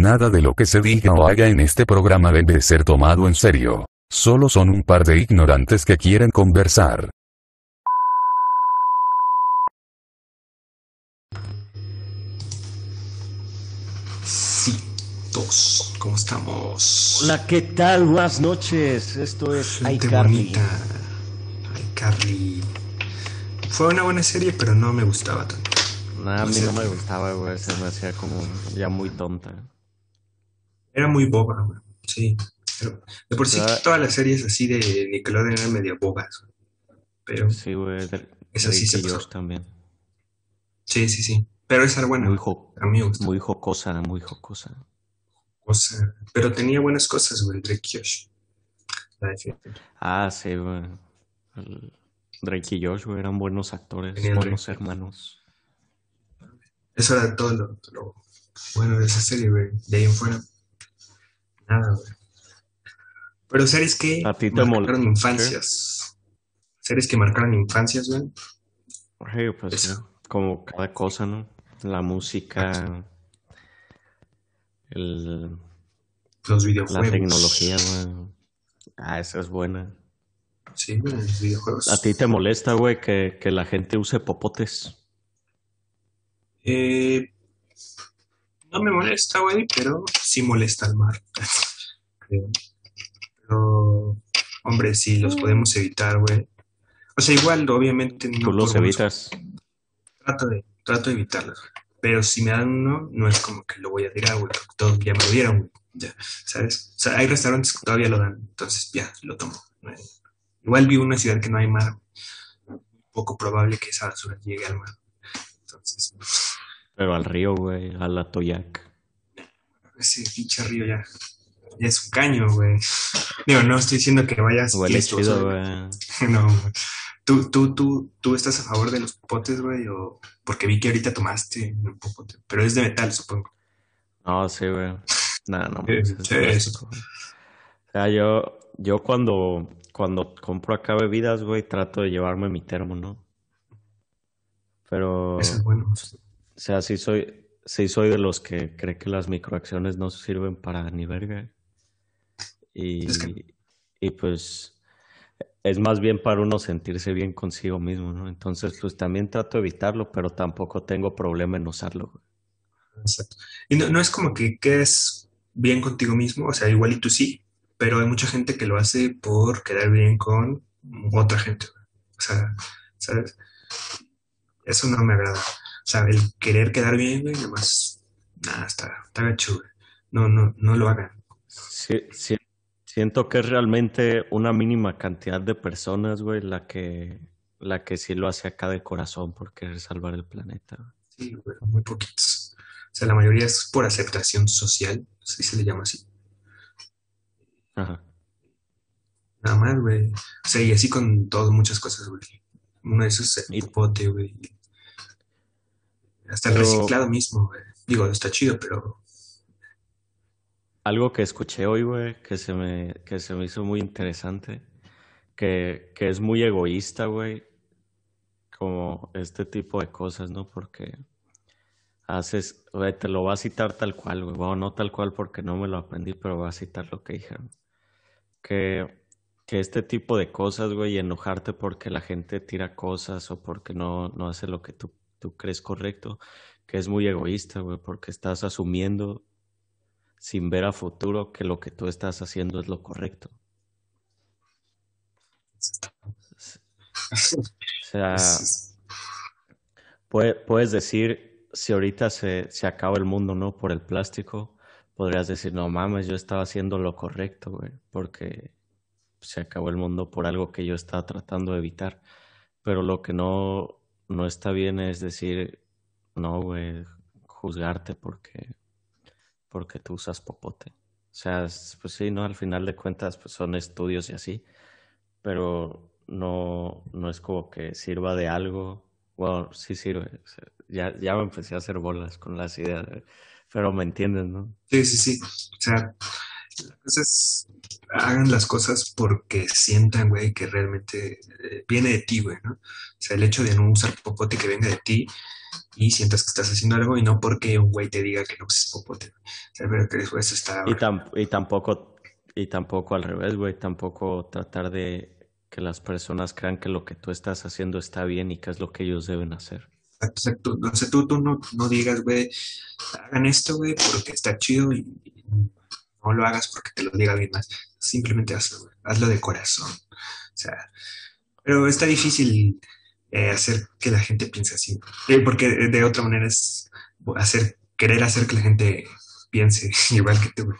Nada de lo que se diga o haga en este programa debe ser tomado en serio. Solo son un par de ignorantes que quieren conversar. Citos, ¿cómo estamos? Hola, ¿qué tal? Buenas noches. Esto es Gente iCarly. bonita. iCarly. Fue una buena serie, pero no me gustaba tanto. Nah, a mí sé. no me gustaba, güey. Se me hacía como ya muy tonta. Era muy boba, güey. Sí. Pero de por sí todas las series así de Nickelodeon eran medio bobas. Pero Sí, güey. Esa sí se pasó. También. sí, sí, sí. Pero esa era buena. Muy, jo- A mí me gustó. muy jocosa, muy jocosa. Cosa- Pero tenía buenas cosas, güey, Drake y Josh. La. Ah, sí, güey. El- Drake y Josh, güey, eran buenos actores, Tenían buenos Drake. hermanos. Eso era todo lo, lo bueno de esa serie, güey. De ahí en fuera. Nada, güey. Pero series que ¿A ti te marcaron infancias. Series que marcaron infancias, güey. Pues Eso. como cada cosa, ¿no? La música, el, Los la videojuegos. tecnología, güey. Ah, esa es buena. Sí, güey, los videojuegos. ¿A ti te molesta, güey, que, que la gente use popotes? Eh, no me molesta, güey, pero sí molesta al mar. Creo. Pero, hombre, sí, los podemos evitar, güey. O sea, igual, obviamente, no Tú los evitas. Trato de, trato de evitarlos, güey. Pero si me dan uno, no es como que lo voy a tirar, güey, porque todos ya me lo dieron, güey. Ya, ¿sabes? O sea, hay restaurantes que todavía lo dan, entonces ya, lo tomo. No hay- Igual vivo en una ciudad que no hay mar. Poco probable que esa basura llegue al mar. Entonces, Pero al río, güey, al Atoyac. ese pinche río ya, ya es un caño, güey. Digo, no estoy diciendo que vayas. Huele chido, güey. No, güey. ¿Tú, tú, tú, ¿Tú estás a favor de los popotes, güey? O... Porque vi que ahorita tomaste un popote. Pero es de metal, supongo. No, sí, güey. Nada, no. Sí, es sí, güey. O sea, yo, yo cuando, cuando compro acá bebidas, güey, trato de llevarme mi termo, ¿no? Pero, Eso es bueno. O sea, sí soy, sí soy de los que cree que las microacciones no sirven para ni verga. Y, Es que- y pues es más bien para uno sentirse bien consigo mismo, ¿no? Entonces, pues también trato de evitarlo, pero tampoco tengo problema en usarlo. Exacto. Y no, no es como que quedes bien contigo mismo, o sea, igual y tú sí, pero hay mucha gente que lo hace por quedar bien con otra gente. O sea, ¿sabes? Eso no me agrada. O sea, el querer quedar bien, güey, nomás, nada, está, está gacho, güey. No, no, no lo hagan. Sí, sí, siento que es realmente una mínima cantidad de personas, güey, la que, la que sí lo hace acá de corazón por querer salvar el planeta. güey. Sí, güey, muy poquitos. O sea, la mayoría es por aceptación social, si se le llama así. Ajá. Nada más, güey. O sea, y así con todo, muchas cosas, güey. Uno de esos es el popote, güey. Hasta el reciclado mismo, güey. Digo, está chido, pero Algo que escuché hoy, güey, que se me, que se me hizo muy interesante, que, que es muy egoísta, güey, como este tipo de cosas, ¿no? Porque haces, güey, te lo voy a citar tal cual, güey, bueno, no tal cual porque no me lo aprendí, pero voy a citar lo que dijeron. Que, que este tipo de cosas, güey, y enojarte porque la gente tira cosas o porque no, no hace lo que tú, tú crees correcto, que es muy egoísta, güey, porque estás asumiendo sin ver a futuro que lo que tú estás haciendo es lo correcto. O sea, es- puede- puedes decir, si ahorita se, se acaba el mundo, ¿no? Por el plástico, podrías decir, no mames, yo estaba haciendo lo correcto, güey, porque se acabó el mundo por algo que yo estaba tratando de evitar. Pero lo que no, no está bien es decir, no, güey, juzgarte porque, porque tú usas popote. O sea, es- pues sí, ¿no? Al final de cuentas, pues son estudios y así, pero no, no es como que sirva de algo. Bueno, sí sirve. ya, ya me empecé a hacer bolas con las ideas, pero me entiendes, ¿no? sí, sí, sí. O sea, Entonces, hagan las cosas porque sientan, güey, que realmente eh, viene de ti, güey, ¿no? O sea, el hecho de no usar popote que venga de ti y sientas que estás haciendo algo y no porque un güey te diga que no uses popote. O sea, pero que eso está... Y, y tampoco, y tampoco al revés, güey, tampoco tratar de que las personas crean que lo que tú estás haciendo está bien y que es lo que ellos deben hacer. Exacto, no sé, tú, tú no, no digas, güey, hagan esto, güey, porque está chido y, no lo hagas porque te lo diga alguien más. Simplemente hazlo, hazlo de corazón. O sea, pero está difícil eh, hacer que la gente piense así, porque de otra manera es hacer, querer hacer que la gente piense igual que tú,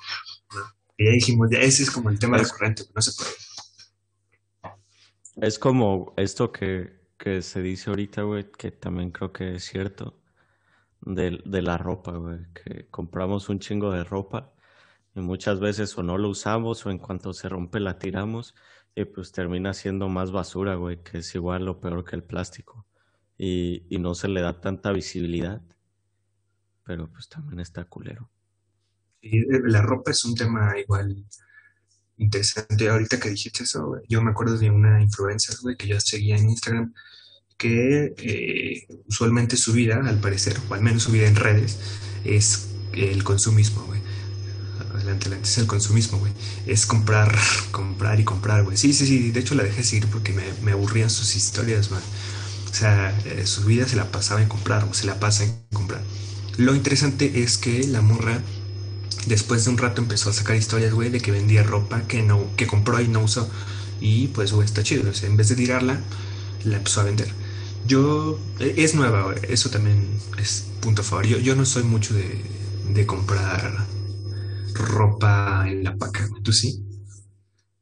Y ya dijimos, ya ese es como el tema recurrente, no se puede. Es como esto que, que se dice ahorita, güey, que también creo que es cierto, de, de la ropa, güey, que compramos un chingo de ropa y muchas veces o no lo usamos o en cuanto se rompe la tiramos y pues termina siendo más basura, güey, que es igual o peor que el plástico y, y no se le da tanta visibilidad, pero pues también está culero. Eh, la ropa es un tema igual interesante. Ahorita que dijiste eso, yo me acuerdo de una influencer, güey, que yo seguía en Instagram, que eh, usualmente su vida, al parecer, o al menos su vida en redes, es el consumismo, güey. Adelante, adelante, es el consumismo, güey. Es comprar, comprar y comprar, güey. Sí, sí, sí, de hecho la dejé seguir porque me, aburrían sus historias, man. O sea, eh, su vida se la pasaba en comprar, o se la pasa en comprar. Lo interesante es que la morra Después de un rato empezó a sacar historias, güey, de que vendía ropa que no, que compró y no usó. Y pues, güey, está chido. O sea, en vez de tirarla, la empezó a vender. Yo, e, es nueva, güey. Eso también es punto a favor. Yo, no soy mucho de comprar ropa en la paca. ¿Tú sí?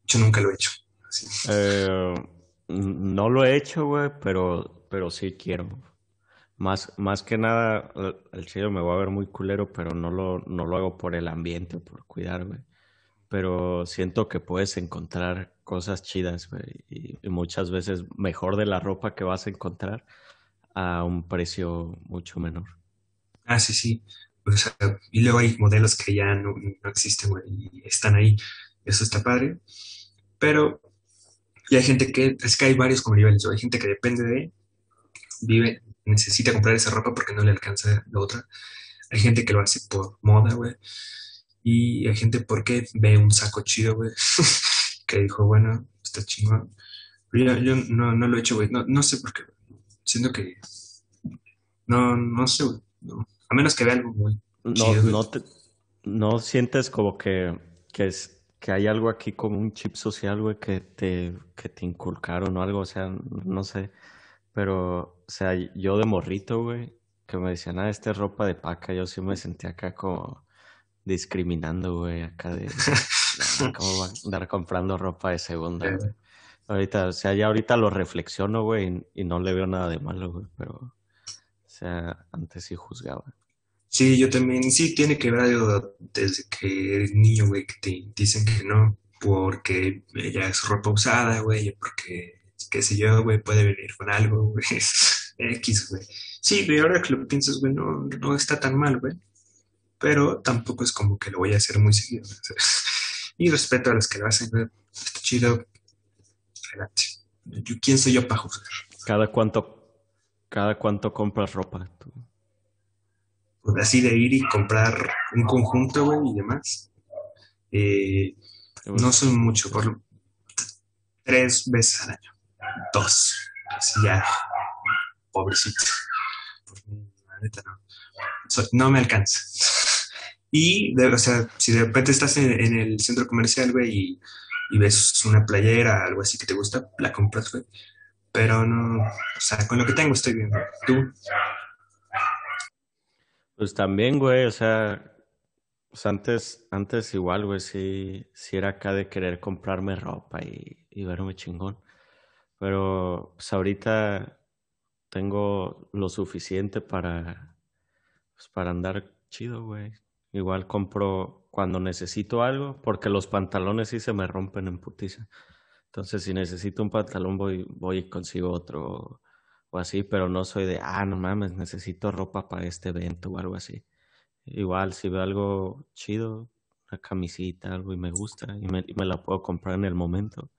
Yo nunca lo he hecho. Eh, no lo he hecho, güey, pero, pero sí quiero. Más, más que nada, el chido me va a ver muy culero, pero no lo, no lo hago por el ambiente, por cuidarme. Pero siento que puedes encontrar cosas chidas, güey, y, muchas veces mejor de la ropa que vas a encontrar a un precio mucho menor. Ah, sí, sí. Y luego hay modelos que ya no, no existen, y están ahí. Eso está padre. Pero, y hay gente que, es que hay varios como niveles, hay gente que depende de, vive necesita comprar esa ropa porque no le alcanza la otra. Hay gente que lo hace por moda, güey. Y hay gente porque ve un saco chido, güey, que dijo, bueno, está chingón. Pero yo, no, no, lo he hecho, güey. No, no sé por qué. Siento que... No, no sé, güey. A menos que vea algo muy no, no, te, no sientes como que, que, es, que hay algo aquí como un chip social, güey, que te, que te inculcaron o algo. O sea, no sé. Pero, o sea, yo de morrito, güey, que me decían, ah, esta es ropa de paca, yo sí me sentía acá como discriminando, güey, acá de, cómo van a andar comprando ropa de segunda, güey. Ahorita, o sea, ya ahorita lo reflexiono, güey, y, no le veo nada de malo, güey, pero, o sea, antes sí juzgaba. Sí, yo también, sí, tiene que ver desde que eres niño, güey, que te dicen que no, porque ya es ropa usada, güey, porque qué sé yo, güey, puede venir con algo, güey, X, güey. Sí, güey, ahora que lo piensas, güey, no, no está tan mal, güey. Pero tampoco es como que lo voy a hacer muy seguido. Y respeto a los que lo hacen, güey. Está chido. Adelante. ¿Quién soy yo para juzgar? ¿Cada cuánto, cada cuánto compras ropa? Tú? Así de ir y comprar un conjunto, güey, y demás. Eh, no soy mucho, por tres veces al año dos. Así ya, pobrecito. La neta no. no me alcanza. Y, o sea, si de repente estás en, el centro comercial, güey, y, ves una playera, algo así que te gusta, la compras, güey. Pero no, o sea, con lo que tengo estoy bien, ¿Tú? Pues también, güey, o sea, pues antes, antes igual, güey, sí, sí era acá de querer comprarme ropa y, y verme chingón. Pero pues ahorita tengo lo suficiente para, pues, para andar chido, güey. Igual compro cuando necesito algo, porque los pantalones sí se me rompen en putiza. Entonces, si necesito un pantalón, voy, voy y consigo otro o así, pero no soy de, ah, no mames, necesito ropa para este evento o algo así. Igual, si veo algo chido, una camisita, algo y me gusta y me, la puedo comprar en el momento,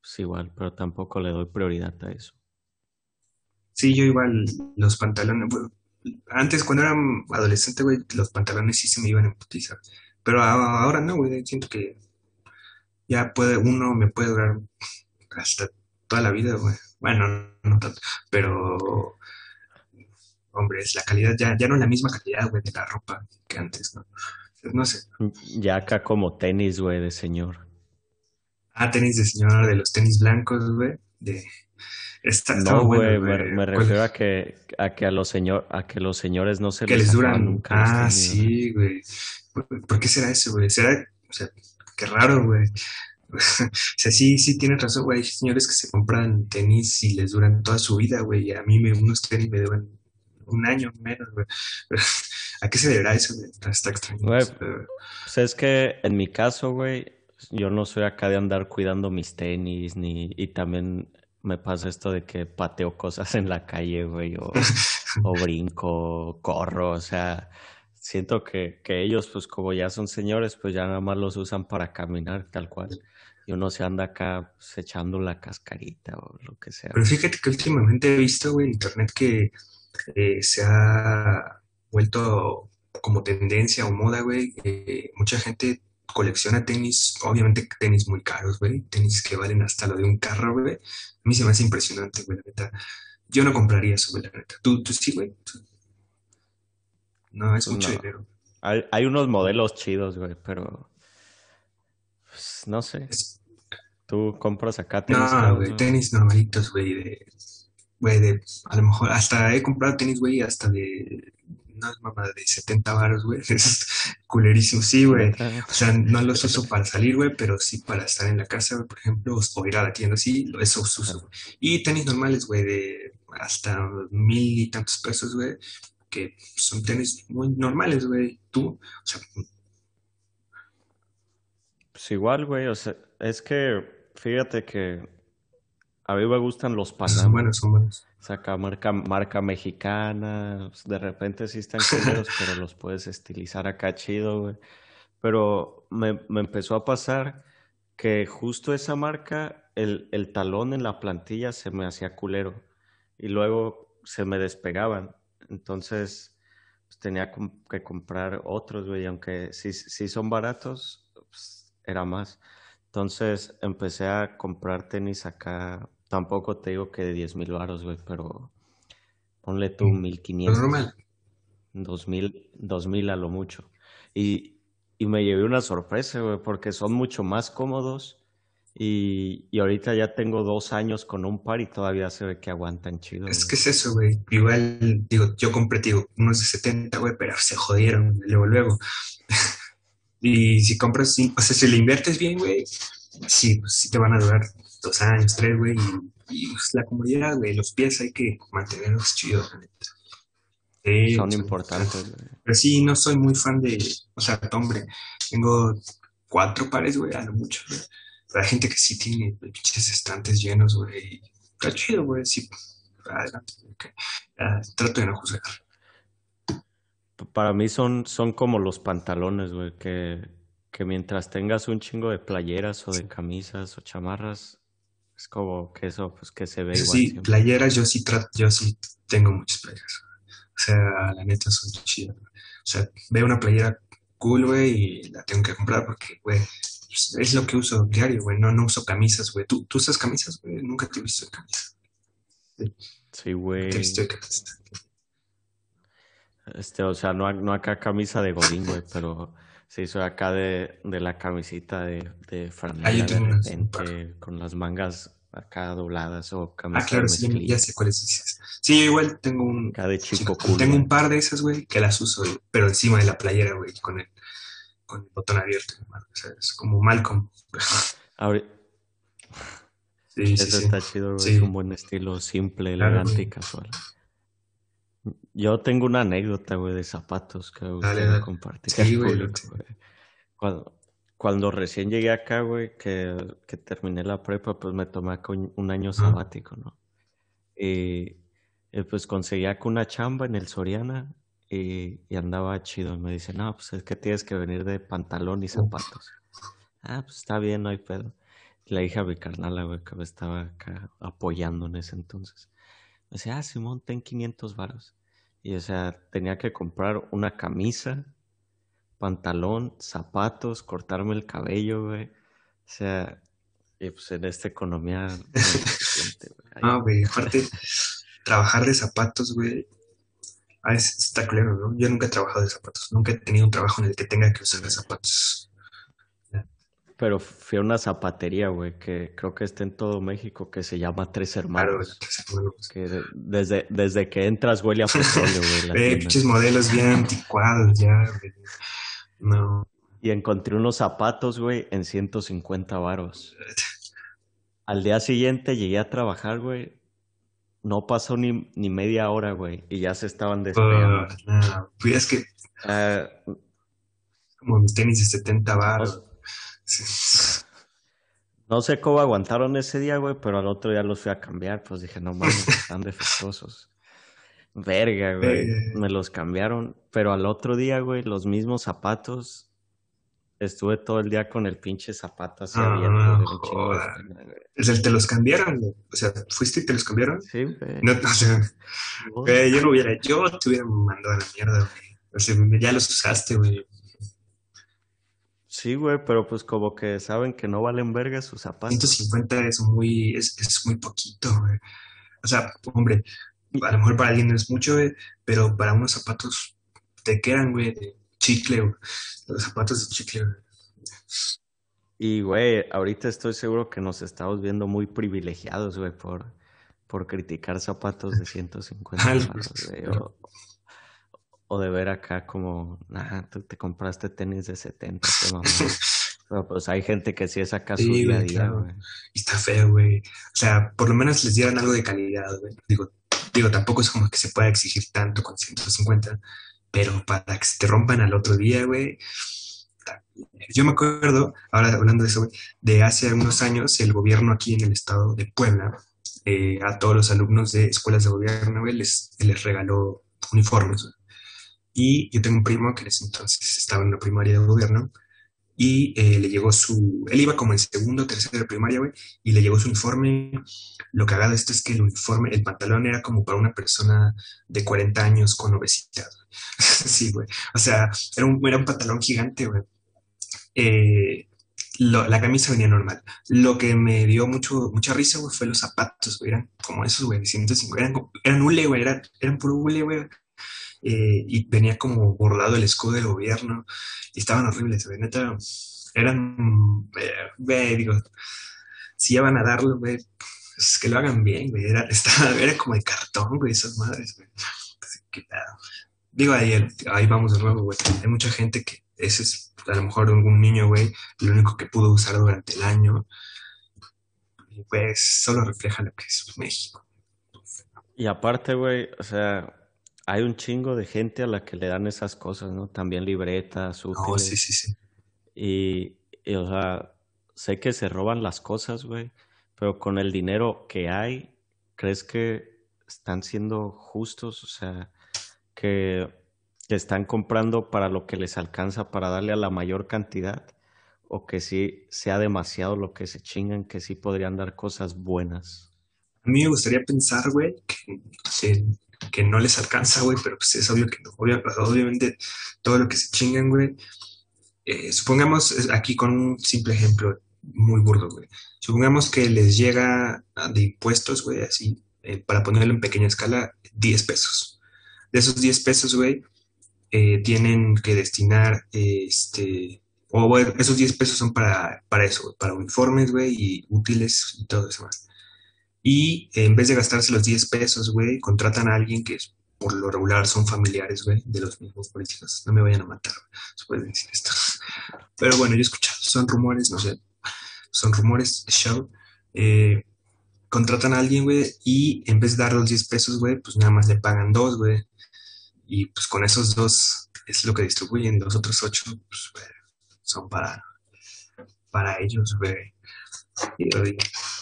pues igual, pero tampoco le doy prioridad a eso. Sí, yo igual los pantalones, antes cuando era adolescente, güey, los pantalones sí se me iban a putiza. Pero ahora no, güey, siento que ya puede, uno me puede durar hasta toda la vida, güey. Bueno, no tanto, pero, hombre, es la calidad, ya, ya no es la misma calidad, güey, de la ropa que antes, ¿no? No sé. Ya acá como tenis, güey, de señor. Ah, tenis de señor, de los tenis blancos, güey, de... Está, No, bueno, güey, me, refiero a que, a que a los señor, a que los señores no se Que les duran. nunca Ah, tenis, sí, güey. ¿Por, por qué será eso, güey? ¿Será, o sea, qué raro, güey? O sea, sí, sí tienes razón, güey. Hay señores que se compran tenis y les duran toda su vida, güey. Y a mí me, unos tenis me duran un año menos, güey. ¿A qué se deberá eso, güey? Está, extraño. Güey. pues es que en mi caso, güey, yo no soy acá de andar cuidando mis tenis, ni, y también me pasa esto de que pateo cosas en la calle, güey, o, o brinco, corro, o sea, siento que, que ellos, pues como ya son señores, pues ya nada más los usan para caminar, tal cual. Y uno se anda acá pues, echando la cascarita o lo que sea. Pero fíjate que últimamente he visto, güey, en internet que eh, se ha vuelto como tendencia o moda, güey. eh, mucha gente colecciona tenis, obviamente tenis muy caros, güey. Tenis que valen hasta lo de un carro, güey. A mí se me hace impresionante, güey, la neta. Yo no compraría eso, güey, la neta. ¿Tú, tú sí, güey? ¿Tú? No, es mucho No. dinero. Hay, hay unos modelos chidos, güey, pero pues, no sé. ¿Tú compras acá tenis No, güey, tenis normalitos, güey, de, güey, de, a lo mejor, hasta he comprado tenis, güey, hasta de, no es mamá, de 70 varos, güey, es culerísimo, sí, güey, o sea, no los uso para salir, güey, pero sí para estar en la casa, güey, por ejemplo, o ir a la tienda, sí, eso uso, güey. Y tenis normales, güey, de hasta mil y tantos pesos, güey, que son tenis muy normales, güey, tú, o sea, Pues igual, güey, o sea, es que fíjate que a mí me gustan los son Panam. buenos, son buenos. Saca marca, marca mexicana, pues, de repente sí están culeros, pero los puedes estilizar acá chido, güey. Pero me, me empezó a pasar que justo esa marca, el, el talón en la plantilla se me hacía culero y luego se me despegaban. Entonces, pues, tenía que comprar otros, güey, aunque sí, sí son baratos, era más. Entonces empecé a comprar tenis acá, tampoco te digo que de 10 mil baros, güey, pero ponle tú Mm, Lo 1500, normal. 2000, 2000 a lo mucho. Y, y me llevé una sorpresa, güey, porque son mucho más cómodos y, y ahorita ya tengo dos años con un par y todavía se ve que aguantan chido, Es güey. que es eso, güey. Igual, digo, yo compré, digo, unos de 70, güey, pero se jodieron, luego, luego. Y si compras, o sea, si le inviertes bien, güey, sí, pues sí te van a durar dos años, tres, güey. Y, y, pues, la comodidad, güey, los pies hay que mantenerlos chidos, la neta. Sí, Son importantes, güey. Pero sí, no soy muy fan de, o sea, hombre, tengo cuatro pares, güey, a lo mucho, güey. Pero hay gente que sí tiene pinches estantes llenos, güey. Está chido, güey, sí. Adelante, trato de no juzgar. Para mí son, son como los pantalones, güey, que, que mientras tengas un chingo de playeras o de camisas o chamarras, es como que eso, pues que se ve Eso igual sí, siempre. playeras, yo sí trato, yo sí tengo muchas playeras. O sea, la neta son chidas. güey. O sea, veo una playera cool, güey, y la tengo que comprar porque, güey, pues, es lo que uso diario, güey. No, no uso camisas, güey. ¿Tú, tú usas camisas, güey? Nunca te he visto en camisa. Sí, Te he güey. visto en camisa. Este, o sea, no, no acá camisa de godín, güey, pero sí soy acá de, de la camisita de, de Ah, franela de repente, con las mangas acá dobladas o Ah, camisa de claro, sí, ya, sé cuáles dices. Sí, yo igual tengo un, acá de sí, chico cool, tengo un par de esas, güey, que las uso, güey, pero encima de la playera, güey, con el, con el botón abierto. O sea, es como Malcolm. Ahori- Sí, Eso sí. está chido, güey. Es un buen estilo, simple, claro, elegante y casual. Yo tengo una anécdota, güey, de zapatos que me compartir Sí, al güey, público, lote. güey. Cuando, cuando recién llegué acá, güey, que, que terminé la prepa, pues me tomé un, año sabático, ¿no? Y, y, pues conseguí acá una chamba en el Soriana y, y andaba chido. Me dice, no, pues es que tienes que venir de pantalón y zapatos. Ah, pues está bien, no hay pedo. Le dije a mi carnal, güey, que me estaba acá apoyando en ese entonces. Decía, ah, Simón, ten 500 varos. Y o sea, tenía que comprar una camisa, pantalón, zapatos, cortarme el cabello, güey. O sea, y pues en esta economía. Ah, güey, aparte, trabajar de zapatos, güey. Ah, está claro, ¿no? Yo nunca he trabajado de zapatos. Nunca he tenido un trabajo en el que tenga que usar zapatos. Pero fui a una zapatería, güey, que creo que está en todo México, que se llama Tres Hermanos. Claro, Que desde, desde que entras huele a petróleo, güey. Eh, pinches modelos bien anticuados ya, güey. No. Y encontré unos zapatos, güey, en 150 varos. Al día siguiente llegué a trabajar, güey. No pasó ni, ni media hora, güey. Y ya se estaban despegando. no, pues es que... Ah, como mis tenis de 70 No sé cómo aguantaron ese día, güey, pero al otro día los fui a cambiar. Pues dije, no mames, están defectuosos. Verga, güey. Me los cambiaron. Pero al otro día, güey, los mismos zapatos. Estuve todo el día con el pinche zapato así ah, abierto. ¿Es el te los cambiaron, güey? O sea, ¿fuiste y te los cambiaron? Sí, güey. No, o sea, güey, yo no hubiera, yo te hubiera mandado a la mierda, güey. O sea, ya los usaste, güey. Sí, güey, pero pues como que saben que no valen verga sus zapatos. 150 es muy, es, es muy poquito, güey. O sea, hombre, a lo mejor para alguien no es mucho, güey, pero para unos zapatos te quedan, güey, de chicle, güey. Los zapatos de chicle, güey. Y, güey, ahorita estoy seguro que nos estamos viendo muy privilegiados, güey, por, por criticar zapatos de 150 güey. O, de ver acá como, nah, tú te compraste tenis de 70, qué mamá. Pero pues hay gente que sí es acá su día a día, güey. Y está feo, güey. O sea, por lo menos les dieron algo de calidad, güey. Digo, Digo, tampoco es como que se pueda exigir tanto con 150, pero para que se te rompan al otro día, güey. Yo me acuerdo, ahora hablando de eso, güey, de hace unos años, el gobierno aquí en el estado de Puebla, eh, a todos los alumnos de escuelas de gobierno, güey, les, les regaló uniformes. Y yo tengo un primo que en ese entonces estaba en la primaria de gobierno y eh, le llegó su, él iba como en segundo, tercero de primaria, güey, y le llegó su uniforme. Lo cagado de esto es que el uniforme, el pantalón era como para una persona de 40 años con obesidad. sí, güey. O sea, era un, era un pantalón gigante, güey. Eh, la camisa venía normal. Lo que me dio mucho, mucha risa, güey, fue los zapatos, güey. Eran como esos, güey, 150. Eran, eran hule, güey. Eran, eran puro hule, güey. Eh, y venía como bordado el escudo del gobierno, y estaban horribles, güey, neta, eran, eh, digo, si ya van a darlo, güey, pues que lo hagan bien, güey, era, era como de cartón, güey, esas madres, güey. Digo, ahí, ahí vamos de nuevo, güey. Hay mucha gente que ese es a lo mejor un niño, güey, lo único que pudo usar durante el año. Pues solo refleja lo que es México. Y aparte, güey, o sea, hay un chingo de gente a la que le dan esas cosas, ¿no? También libretas, útiles. Oh, sí, sí, sí. Y, y, o sea, sé que se roban las cosas, güey, pero con el dinero que hay, ¿crees que están siendo justos? O sea, que, que están comprando para lo que les alcanza para darle a la mayor cantidad, o que sí sea demasiado lo que se chingan, que sí podrían dar cosas buenas. A mí me gustaría pensar, güey, que, que que no les alcanza, güey, pero pues es obvio que no. obviamente todo lo que se chingan, güey. Eh, supongamos aquí con un simple ejemplo muy burdo, güey. Supongamos que les llega de impuestos, güey, así, eh, para ponerlo en pequeña escala, 10 pesos. De esos 10 pesos, güey, eh, tienen que destinar, este, o esos 10 pesos son para, para eso, para uniformes, güey, y útiles y todo eso más. Y en vez de gastarse los 10 pesos, güey, contratan a alguien que por lo regular son familiares, güey, de los mismos políticos. No me vayan a matar, se puede decir esto. Pero bueno, yo he escuchado, son rumores, no sé, son rumores, show. Eh, contratan a alguien, güey, y en vez de dar los 10 pesos, güey, pues nada más le pagan dos, güey. Y pues con esos dos es lo que distribuyen, los otros ocho, pues, son para, para ellos, güey.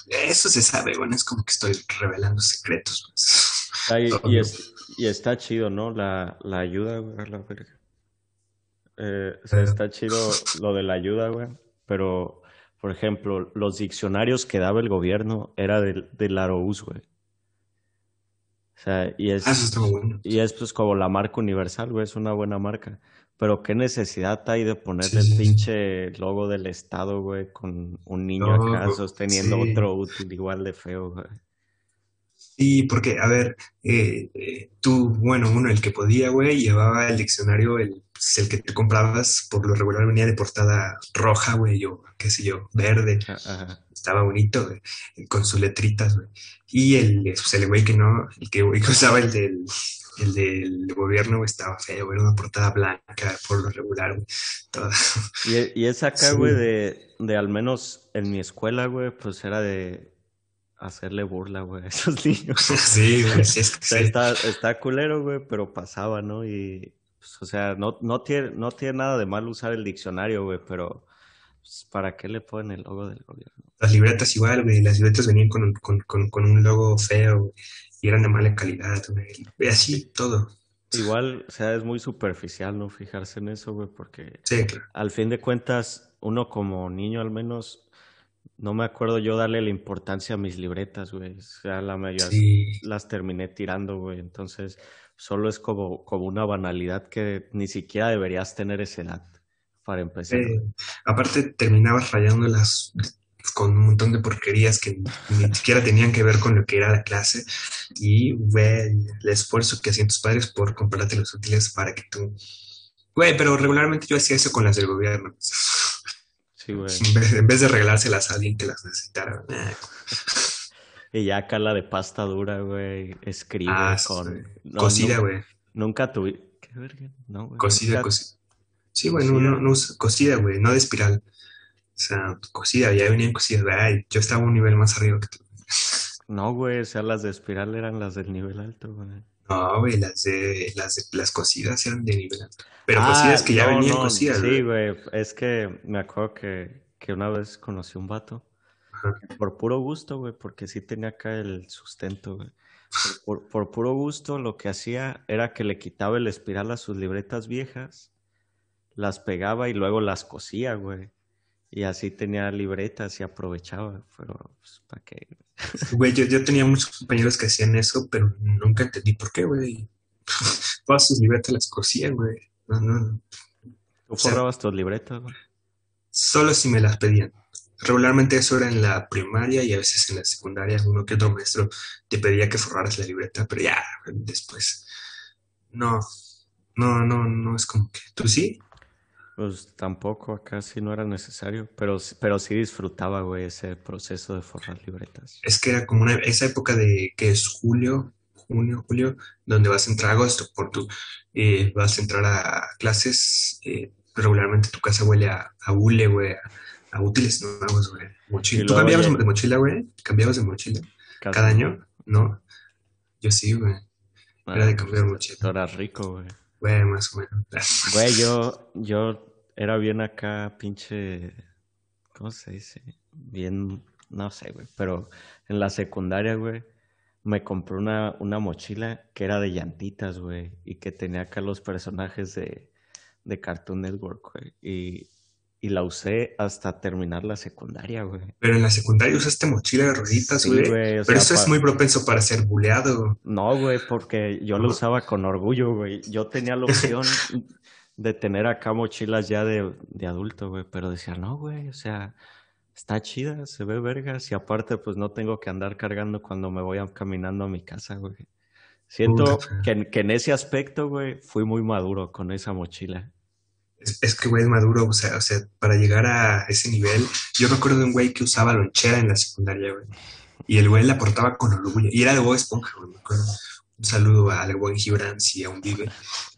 Eso se sabe, bueno, es como que estoy revelando secretos. Y, y está chido, ¿no? La, la ayuda, güey, a la verga. Eh, o sea, está chido lo de la ayuda, güey. Pero, por ejemplo, los diccionarios que daba el gobierno era del, del güey. O sea, y es, Ah, eso está muy bueno. y es pues como la marca universal, güey, es una buena marca. Pero qué necesidad hay de ponerle Sí, el pinche logo del Estado, güey, con un niño No, acá sosteniendo sí. otro útil igual de feo, güey. Sí, porque, a ver, eh, eh, tú, bueno, uno, el que podía, güey, llevaba el diccionario, el, pues, el que te comprabas, por lo regular venía de portada roja, güey, o qué sé yo, verde, Ah, Ajá. estaba bonito, güey, con sus letritas, güey. Y el, pues, el güey que no, el que, güey, que usaba el del, el del gobierno, estaba feo, era una portada blanca, por lo regular, güey. Y, e- y es acá, Sí. güey, de, de al menos en mi escuela, güey, pues era de hacerle burla, güey, a esos niños. Sí, güey, sí, es que sí. está, está culero, güey, pero pasaba, ¿no? Y, pues, o sea, no, no tiene, no tiene nada de mal usar el diccionario, güey, pero pues, ¿para qué le ponen el logo del gobierno? Las libretas igual, güey, las libretas venían con, con, con, con un logo feo, güey, y eran de mala calidad, güey, así, todo. Igual, o sea, es muy superficial, ¿no? Fijarse en eso, güey, porque Sí, claro. al fin de cuentas, uno como niño al menos, no me acuerdo yo darle la importancia a mis libretas, güey. O sea, la mayoría Sí, las terminé tirando, güey. Entonces, solo es como, como una banalidad que ni siquiera deberías tener esa edad para empezar. eh, aparte terminabas rayándolas con un montón de porquerías que ni siquiera tenían que ver con lo que era la clase y, güey, el esfuerzo que hacían tus padres por comprarte los útiles para que tú... Güey, pero regularmente yo hacía eso con las del gobierno. Sí, güey. En vez, de regalárselas a alguien que las necesitara. Y ya acá la de pasta dura, güey, escribe Ah, con... No, cocida, güey. nunca tuve... ¿Qué verga? No, güey. Cocida, nunca- cocida. Sí, güey, no, no, no cocida, güey, no de espiral. O sea, cocida, ya venían cocidas. Ay, yo estaba un nivel más arriba que tú. No, güey, o sea, las de espiral eran las del nivel alto, güey. No, güey, las de, las de, las cocidas eran de nivel alto. Pero Ah, cocidas que ya no, venían no, cocidas, Sí, güey. güey, es que me acuerdo que, que una vez conocí un vato Ajá. por puro gusto, güey, porque sí tenía acá el sustento, güey. Por, por- por puro gusto, lo que hacía era que le quitaba el espiral a sus libretas viejas, las pegaba y luego las cosía, güey. Y así tenía libretas y aprovechaba, pero pues, ¿para qué? Güey, yo, yo tenía muchos compañeros que hacían eso, pero nunca entendí por qué, güey. Todas sus libretas las cosían, güey. No, no, ¿Tú sea- forrabas tus libretas, güey? solo si me las pedían. Regularmente eso era en la primaria y a veces en la secundaria, uno que otro maestro te pedía que forraras la libreta, pero ya después. No, no, no, no es como que. ¿Tú sí? Pues tampoco acá sí no era necesario, pero, pero sí disfrutaba, güey, ese proceso de forrar libretas. Es que era como una, esa época de que es julio, junio, julio, donde vas a entrar a agosto, por tu, eh, vas a entrar a clases, eh, regularmente tu casa huele a, a hule, güey, a, a útiles nuevos, güey. Mochila. ¿Tú cambiabas de mochila, güey? ¿Cambiabas de mochila Casi cada año? ¿No? Yo sí, güey. Era de cambiar pues, mochila. eras rico, güey. Güey, yo, yo era bien acá, pinche, ¿cómo se dice? Bien, no sé, güey, pero en la secundaria, güey, me compré una, una mochila que era de llantitas, güey, y que tenía acá los personajes de, de Cartoon Network, güey, y, y la usé hasta terminar la secundaria, güey. Pero en la secundaria usaste mochila de rueditas, Sí, güey. güey, o Pero eso es muy propenso para ser buleado. No, güey, porque yo lo usaba con orgullo, güey. Yo tenía la opción de tener acá mochilas ya de, de adulto, güey, pero decía, no, güey, o sea, está chida, se ve vergas y aparte pues no tengo que andar cargando cuando me voy caminando a mi casa, güey. Siento que en ese aspecto, güey, fui muy maduro con esa mochila. Es, es que, güey, es maduro, o sea, o sea, para llegar a ese nivel, yo me acuerdo de un güey que usaba lonchera en la secundaria, güey. Y el güey la portaba con orgullo. Y era de Bob Esponja, güey, me acuerdo. Un saludo al buen Gibran, si aún vive.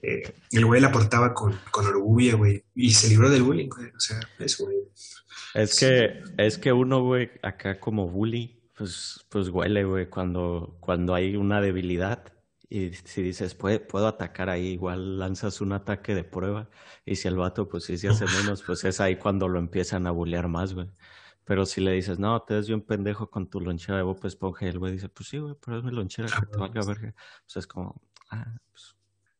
Eh, el güey la portaba con, con orgullo, güey. Y se libró del bullying, güey. O sea, eso, güey. Es que, es que uno, güey, acá como bully, pues, pues huele, güey, cuando, cuando hay una debilidad. Y si dices, "Puede- puedo atacar ahí, igual lanzas un ataque de prueba. Y si el vato, pues sí se hace menos, pues es ahí cuando lo empiezan a bullear más, güey. Pero si le dices, no, te ves bien pendejo con tu lonchera de Bob Esponja, y el güey dice, pues sí, güey, pero es mi lonchera, que te valga verga. Pues es como, Ah, pues.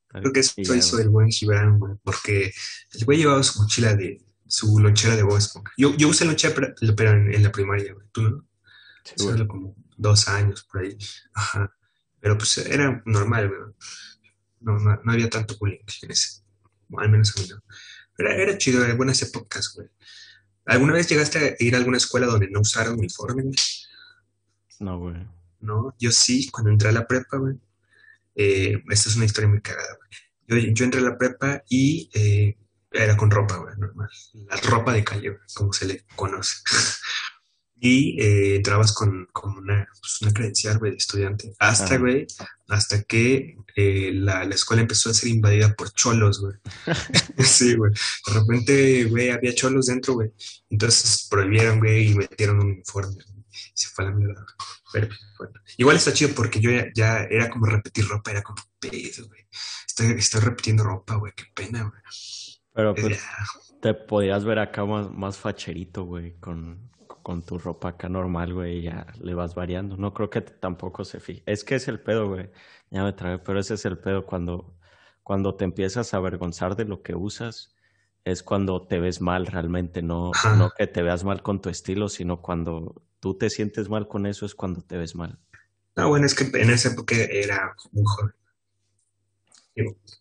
Creo que eso hizo el buen Gibran, güey, porque el güey llevaba su mochila de, su lonchera de Bob Esponja. Yo, yo usé lonchera, pero, pero en, en la primaria, güey, tú no. Sí, era como dos años por ahí. Ajá. Pero pues era normal, güey. No, no, no había tanto bullying en ese. Al menos a mí no. Pero era, era chido, eran buenas épocas, güey. ¿Alguna vez llegaste a ir a alguna escuela donde no usara uniforme? güey? No, güey. No, yo sí, cuando entré a la prepa, güey. Eh, esta es una historia muy cagada, güey. Yo, yo entré a la prepa y eh, era con ropa, güey, normal. La ropa de calle, güey, como se le conoce. Y eh, entrabas con, con una, pues, una credencial, güey, de estudiante. Hasta, güey, hasta que eh, la, la escuela empezó a ser invadida por cholos, güey. Sí, güey. De repente, güey, había cholos dentro, güey. Entonces prohibieron, güey, y metieron un uniforme. güey. Y se fue a la mierda. güey. Pero, bueno. Igual está chido porque yo ya, ya era como repetir ropa, era como pedo, güey. Estoy, estoy repitiendo ropa, güey, qué pena, güey. Pero Eh, pues te podías ver acá más, más facherito, güey, con, con tu ropa acá normal, güey, ya le vas variando. No creo que tampoco se fije. Es que es el pedo, güey. Ya me trae, pero ese es el pedo cuando, cuando te empiezas a avergonzar de lo que usas, es cuando te ves mal realmente, no, Ajá. no que te veas mal con tu estilo, sino cuando tú te sientes mal con eso es cuando te ves mal. No, bueno, es que en esa época era muy joven.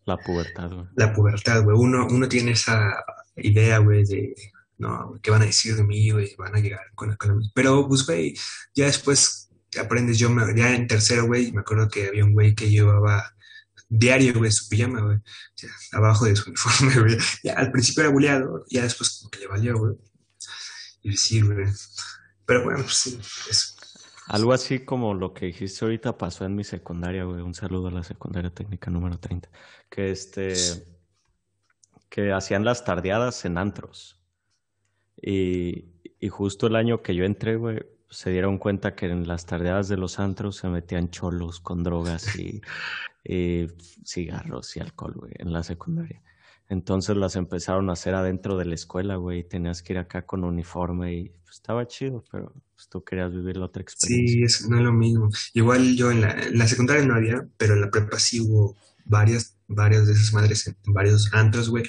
La pubertad, güey. la pubertad, güey. Uno, uno tiene esa idea, güey, de, no, ¿qué van a decir de mí, güey? Van a llegar con la, Pero, pues, güey, ya después aprendes, yo me- ya en tercero, güey, me acuerdo que había un güey que llevaba diario, güey, su pijama, güey, abajo de su uniforme, güey. Ya al principio era buleado, ya después como que le valió, güey. Y sí, güey. Pero bueno, pues sí, eso. Algo así como lo que dijiste ahorita pasó en mi secundaria, güey. Un saludo a la secundaria técnica número 30. Que este, que hacían las tardeadas en antros. Y, y justo el año que yo entré, güey, se dieron cuenta que en las tardeadas de los antros se metían cholos con drogas y, y cigarros y alcohol, güey, en la secundaria. Entonces las empezaron a hacer adentro de la escuela, güey, y tenías que ir acá con uniforme y pues, estaba chido, pero pues, tú querías vivir la otra experiencia. Sí, es, no es lo mismo. Igual yo en la, en la secundaria no había, pero en la prepa sí hubo varias, varias de esas madres en, en varios antros, güey.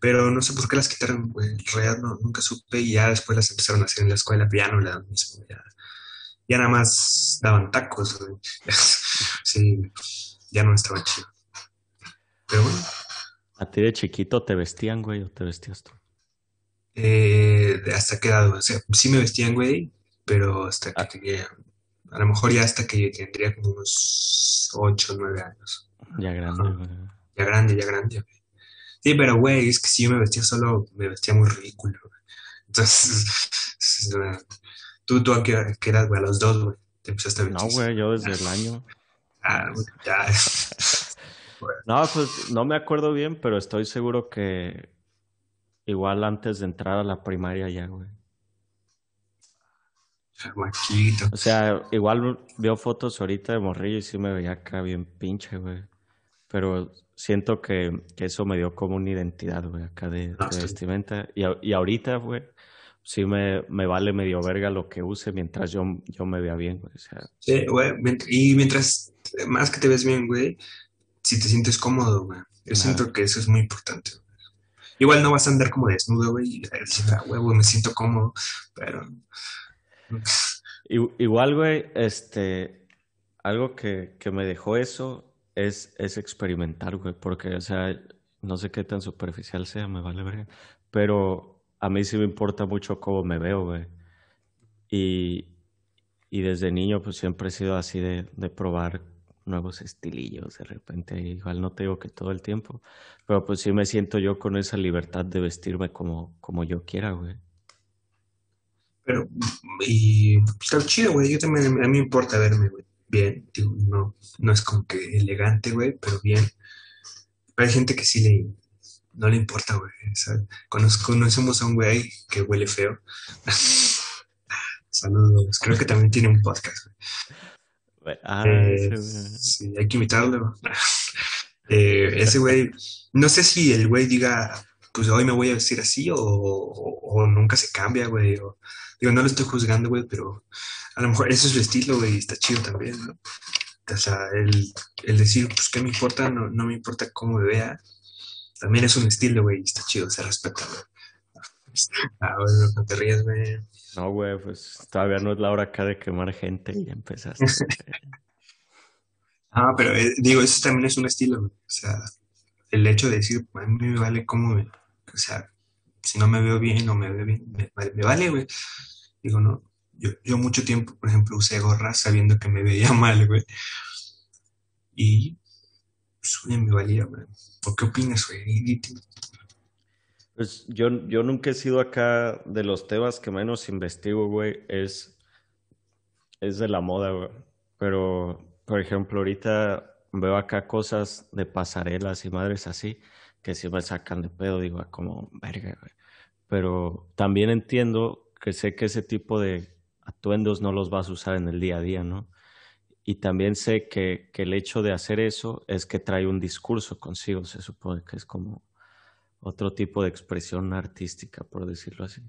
Pero no sé por qué las quitaron, güey. En realidad no, nunca supe y ya después las empezaron a hacer en la escuela, ya no le dan lo mismo, ya, ya nada más daban tacos, güey. Sí, ya no estaba chido. Pero bueno, ¿A ti de chiquito te vestían, güey, o te vestías tú? eh, hasta qué edad, o sea, sí me vestían, güey, pero hasta que Ah. tenía, a lo mejor ya hasta que tendría como unos 8 o 9 años. Ya grande, güey. Ya grande, ya grande, güey. Sí, pero güey, es que si yo me vestía solo, me vestía muy ridículo. Entonces, tú, tú a qué, edad, güey, a los dos, güey, te empezaste a vestir. No, güey, yo desde el año. Ah, güey, ya. No, pues no me acuerdo bien, pero estoy seguro que igual antes de entrar a la primaria ya, güey. Chamaquito. O sea, igual veo fotos ahorita de morrillo y sí me veía acá bien pinche, güey. Pero siento que, que eso me dio como una identidad, güey, acá de, Ah, de sí. vestimenta. Y, y ahorita, güey, sí me, me vale medio verga lo que use mientras yo, yo me vea bien, güey. O sea, Sí, güey, y mientras más que te ves bien, güey, si te sientes cómodo, güey. Yo siento que eso es muy importante. güey. Igual no vas a andar como desnudo, güey, y decir, ah, huevo, me siento cómodo, pero Igual, güey, este, algo que, que me dejó eso es, es experimentar, güey, porque, o sea, no sé qué tan superficial sea, me vale verga, pero a mí sí me importa mucho cómo me veo, güey. Y, y desde niño, pues siempre he sido así de, de probar nuevos estilillos de repente, igual no te digo que todo el tiempo, pero pues sí me siento yo con esa libertad de vestirme como, como yo quiera, güey. Pero, y está chido, güey. Yo también, a mí me importa verme, güey, bien. Digo, no, no es como que elegante, güey, pero bien. Pero hay gente que sí le, no le importa, güey. conocemos a un güey que huele feo. Saludos. Creo que también tiene un podcast, güey. Ah, Eh, sí, hay que invitarlo. Eh, ese güey, no sé si el güey diga, pues hoy me voy a vestir así o, o- o nunca se cambia, güey. o- digo, no lo estoy juzgando, güey, pero a lo mejor ese es su estilo, güey, y está chido también, ¿no? o sea, el, el decir, pues, ¿qué me importa? No, no me importa cómo me vea. También es un estilo, güey, está chido, se respeta, güey. Ah, bueno, no te ríes, güey. No, güey, pues todavía no es la hora acá de quemar gente y empezaste. ah, pero eh, digo, eso también es un estilo, güey. O sea, el hecho de decir, a mí me vale cómo me... O sea, si no me veo bien o me veo bien, me, me vale, güey. Digo, no, yo, yo mucho tiempo, por ejemplo, usé gorras sabiendo que me veía mal, güey. Y pues, güey, me valía, güey. ¿O qué opinas, güey? Pues yo, yo nunca he sido acá de los temas que menos investigo, güey. Es, es de la moda, güey. Pero, por ejemplo, ahorita veo acá cosas de pasarelas y madres así que sí me sacan de pedo, digo, como, verga, güey. Pero también entiendo que sé que ese tipo de atuendos no los vas a usar en el día a día, ¿no? Y también sé que, que el hecho de hacer eso es que trae un discurso consigo, se supone que es como otro tipo de expresión artística, por decirlo así.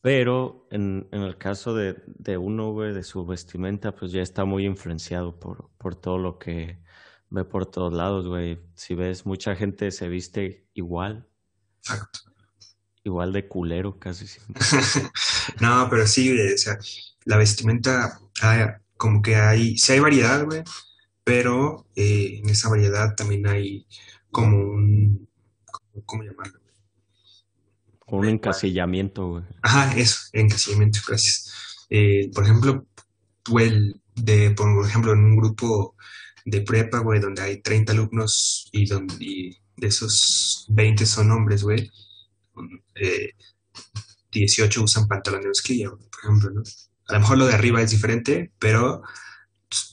Pero en, en el caso de, de uno, güey, de su vestimenta, pues ya está muy influenciado por, por todo lo que ve por todos lados, güey. Si ves, mucha gente se viste igual. Exacto. Igual de culero casi siempre. no, pero sí, güey, o sea, la vestimenta, como que hay, sí hay variedad, güey, pero eh, en esa variedad también hay como un, ¿cómo llamarlo? Un encasillamiento, güey. Ajá, eso, encasillamiento, gracias. Eh, por ejemplo, el de, por ejemplo, en un grupo de prepa, güey, donde hay 30 alumnos y, donde, y de esos 20 son hombres, güey, eh, 18 usan pantalones de mezclilla, por ejemplo, ¿no? A lo mejor lo de arriba es diferente, pero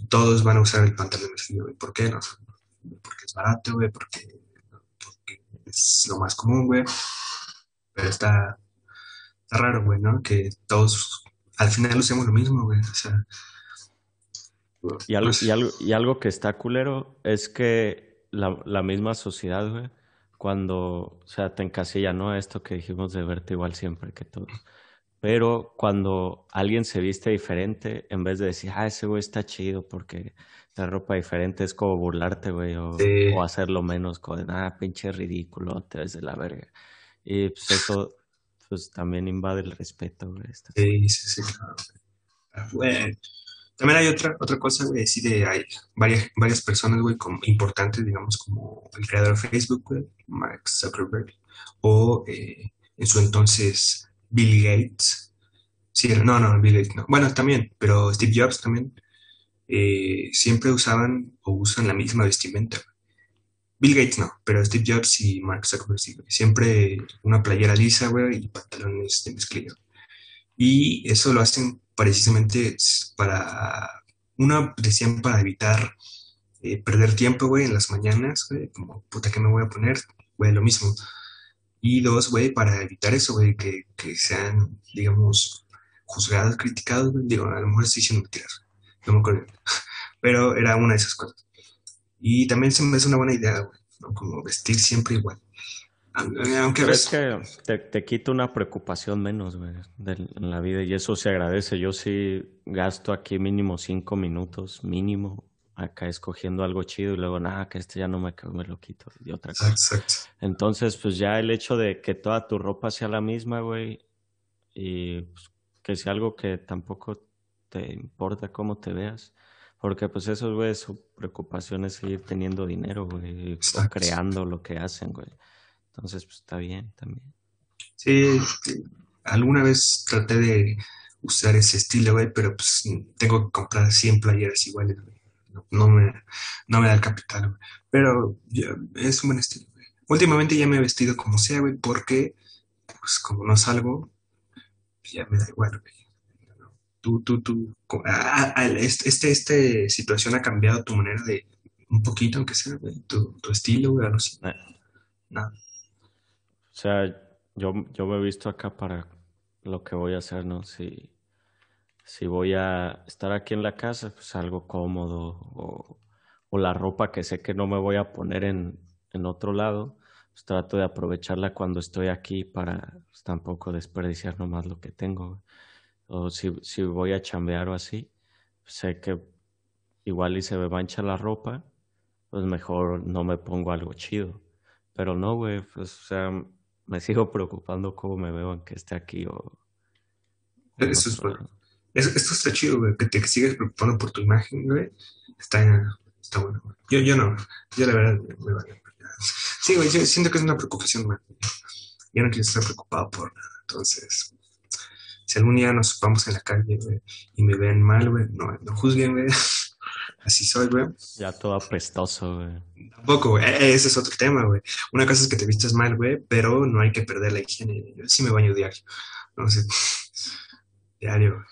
todos van a usar el pantalón de mezclilla, güey. ¿Por qué? No, porque es barato, güey, porque, porque es lo más común, güey. Pero está, está raro, güey, ¿no? Que todos al final usemos lo mismo, güey. O sea, y algo, y, algo, y algo que está culero es que la, la misma sociedad, güey, cuando, o sea, te encasilla, ¿no? Esto que dijimos de verte igual siempre que todos. Pero cuando alguien se viste diferente, en vez de decir, ah, ese güey está chido porque la ropa diferente, es como burlarte, güey, o, Sí. o hacerlo menos, como de, ah, pinche ridículo, te ves de la verga. Y pues eso, pues también invade el respeto, güey. Sí, sí, sí, claro. Ah, güey. También hay otra, otra cosa, güey, sí, de hay varias, varias personas, güey, importantes, digamos, como el creador de Facebook, güey, Mark Zuckerberg, o eh, en su entonces Bill Gates. Sí, no, no, Bill Gates no. Bueno, también, pero Steve Jobs también, eh, siempre usaban o usan la misma vestimenta. Bill Gates no, pero Steve Jobs y Mark Zuckerberg sí, güey. Siempre una playera lisa, güey, y pantalones de mezclilla. Y eso lo hacen precisamente para, uno, decían para evitar eh, perder tiempo, güey, en las mañanas, güey, como, puta, ¿qué me voy a poner? Güey, lo mismo. Y dos, güey, para evitar eso, güey, que, que sean, digamos, juzgados, criticados. Digo, a lo mejor estoy diciendo mentiras, no me acuerdo. Pero era una de esas cosas. Y también se me hace una buena idea, güey. Como vestir siempre igual. Aunque que te, te quita una preocupación menos, güey, del- en la vida y eso se agradece. Yo sí gasto aquí mínimo cinco minutos, mínimo, acá escogiendo algo chido y luego, nada, que este ya no me me lo quito y otra cosa. Exacto. Entonces, pues ya el hecho de que toda tu ropa sea la misma, güey, y pues, que sea algo que tampoco te importa cómo te veas, porque pues esos, güey, su preocupación es seguir teniendo dinero, güey, creando lo que hacen, güey. Entonces, pues está bien también. Sí, este, alguna vez traté de usar ese estilo, güey, pero pues tengo que comprar 100 playeras iguales, güey. No, no me, no me da el capital, güey. Pero ya, es un buen estilo, güey. Últimamente ya me he vestido como sea, güey, porque, pues como no salgo, ya me da igual, güey. Tú, tú, tú, ah, ah, este, este, este situación ha cambiado tu manera de, un poquito, aunque sea, güey, tu, tu estilo, güey, así. Eh, Nada. O sea, yo, yo me he visto acá para lo que voy a hacer, ¿no? Si, si voy a estar aquí en la casa, pues algo cómodo o, o la ropa que sé que no me voy a poner en, en otro lado, pues trato de aprovecharla cuando estoy aquí para pues, tampoco desperdiciar nomás lo que tengo. O si, si voy a chambear o así, pues sé que igual y se me mancha la ropa, pues mejor no me pongo algo chido. Pero no, güey, pues, o sea, me sigo preocupando cómo me veo aunque esté aquí o... Eso es bueno. esto está chido, güey, que te sigues preocupando por tu imagen, güey. Está, está bueno, güey. Yo, yo no, yo la verdad me, vale. Sí, güey, yo siento que es una preocupación, güey. Yo no quiero estar preocupado por nada. Entonces, si algún día nos vamos en la calle, güey, y me ven mal, güey, no, no juzguen, güey. Así soy, güey. Ya todo apestoso, güey. Tampoco, güey. E-, ese es otro tema, güey. Una cosa es que te vistas mal, güey, pero no hay que perder la higiene. Yo sí me baño diario. No sé. diario.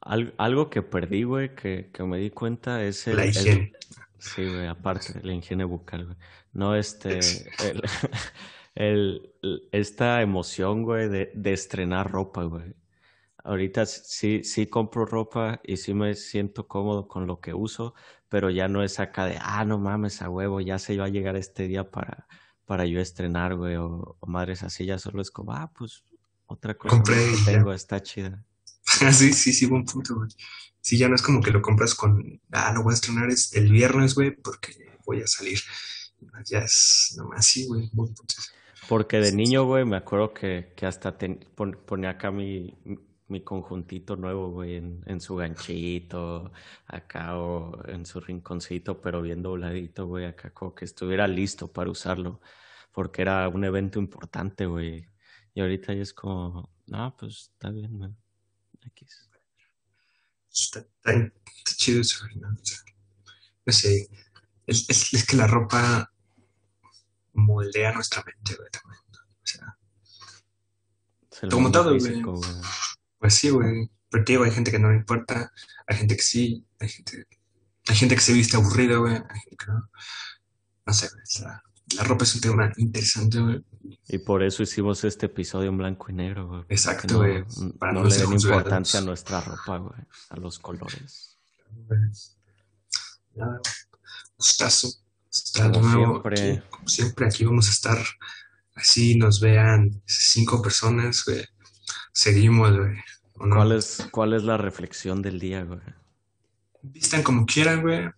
algo que perdí, güey, que, que, me di cuenta es el... La higiene. sí, güey, aparte, la higiene bucal, güey. No, este... el, el, esta emoción, güey, de, de estrenar ropa, güey. Ahorita sí, sí compro ropa y sí me siento cómodo con lo que uso, pero ya no es acá de, ah, no mames, a huevo, ya se va a llegar este día para, para yo estrenar, güey, o, madres así, ya solo es como, ah, pues otra cosa que tengo, está chida. sí, sí, sí, buen punto, güey. Sí, ya no es como que lo compras con, ah, lo voy a estrenar el viernes, güey, porque voy a salir. Ya es nomás sí, güey, buen punto. Porque de niño, güey, me acuerdo que, que hasta ponía acá mi, mi conjuntito nuevo, güey, en, su ganchito, acá o en su rinconcito, pero bien dobladito, güey, acá como que estuviera listo para usarlo, porque era un evento importante, güey. Y ahorita ya es como, no, pues está bien, man. X. Está, chido eso, ¿no? no sé, es, es, que la ropa moldea nuestra mente, güey, también. O sea, como todo, güey. Pues sí, güey. Porque hay gente que no le importa, hay gente que sí, hay gente, hay gente que se viste aburrida, güey, hay gente que no. No sé, güey. La, ropa es un tema interesante, güey. Y por eso hicimos este episodio en blanco y negro, güey. Exacto, güey. No, no, le den importancia a nuestra ropa, güey. A los colores. Nada, gustazo. Como siempre. como siempre, aquí vamos a estar. Así nos vean cinco personas, güey seguimos, güey. ¿Cuál, es, ¿Cuál es la reflexión del día, güey? Vistan como quieran, güey.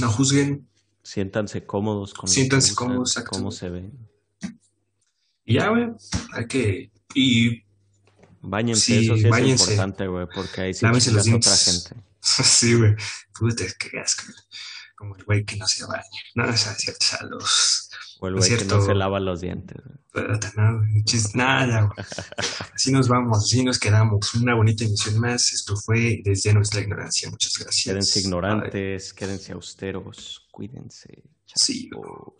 No juzguen. Siéntanse cómodos con Siéntanse cómodos, exacto. cómo se ven. Y ya, güey. Hay que. Y. Báñense, eso sí es importante, güey, porque ahí sí Lávense los otra gente. sí, güey. Puta, qué asco. Como el güey que no se baña. No, o sea, cierto, los o el güey que no se lava los dientes. Nada, Así nos vamos, así nos quedamos. Una bonita emisión más. Esto fue desde nuestra ignorancia. Muchas gracias. Quédense ignorantes, quédense austeros, cuídense. Chao.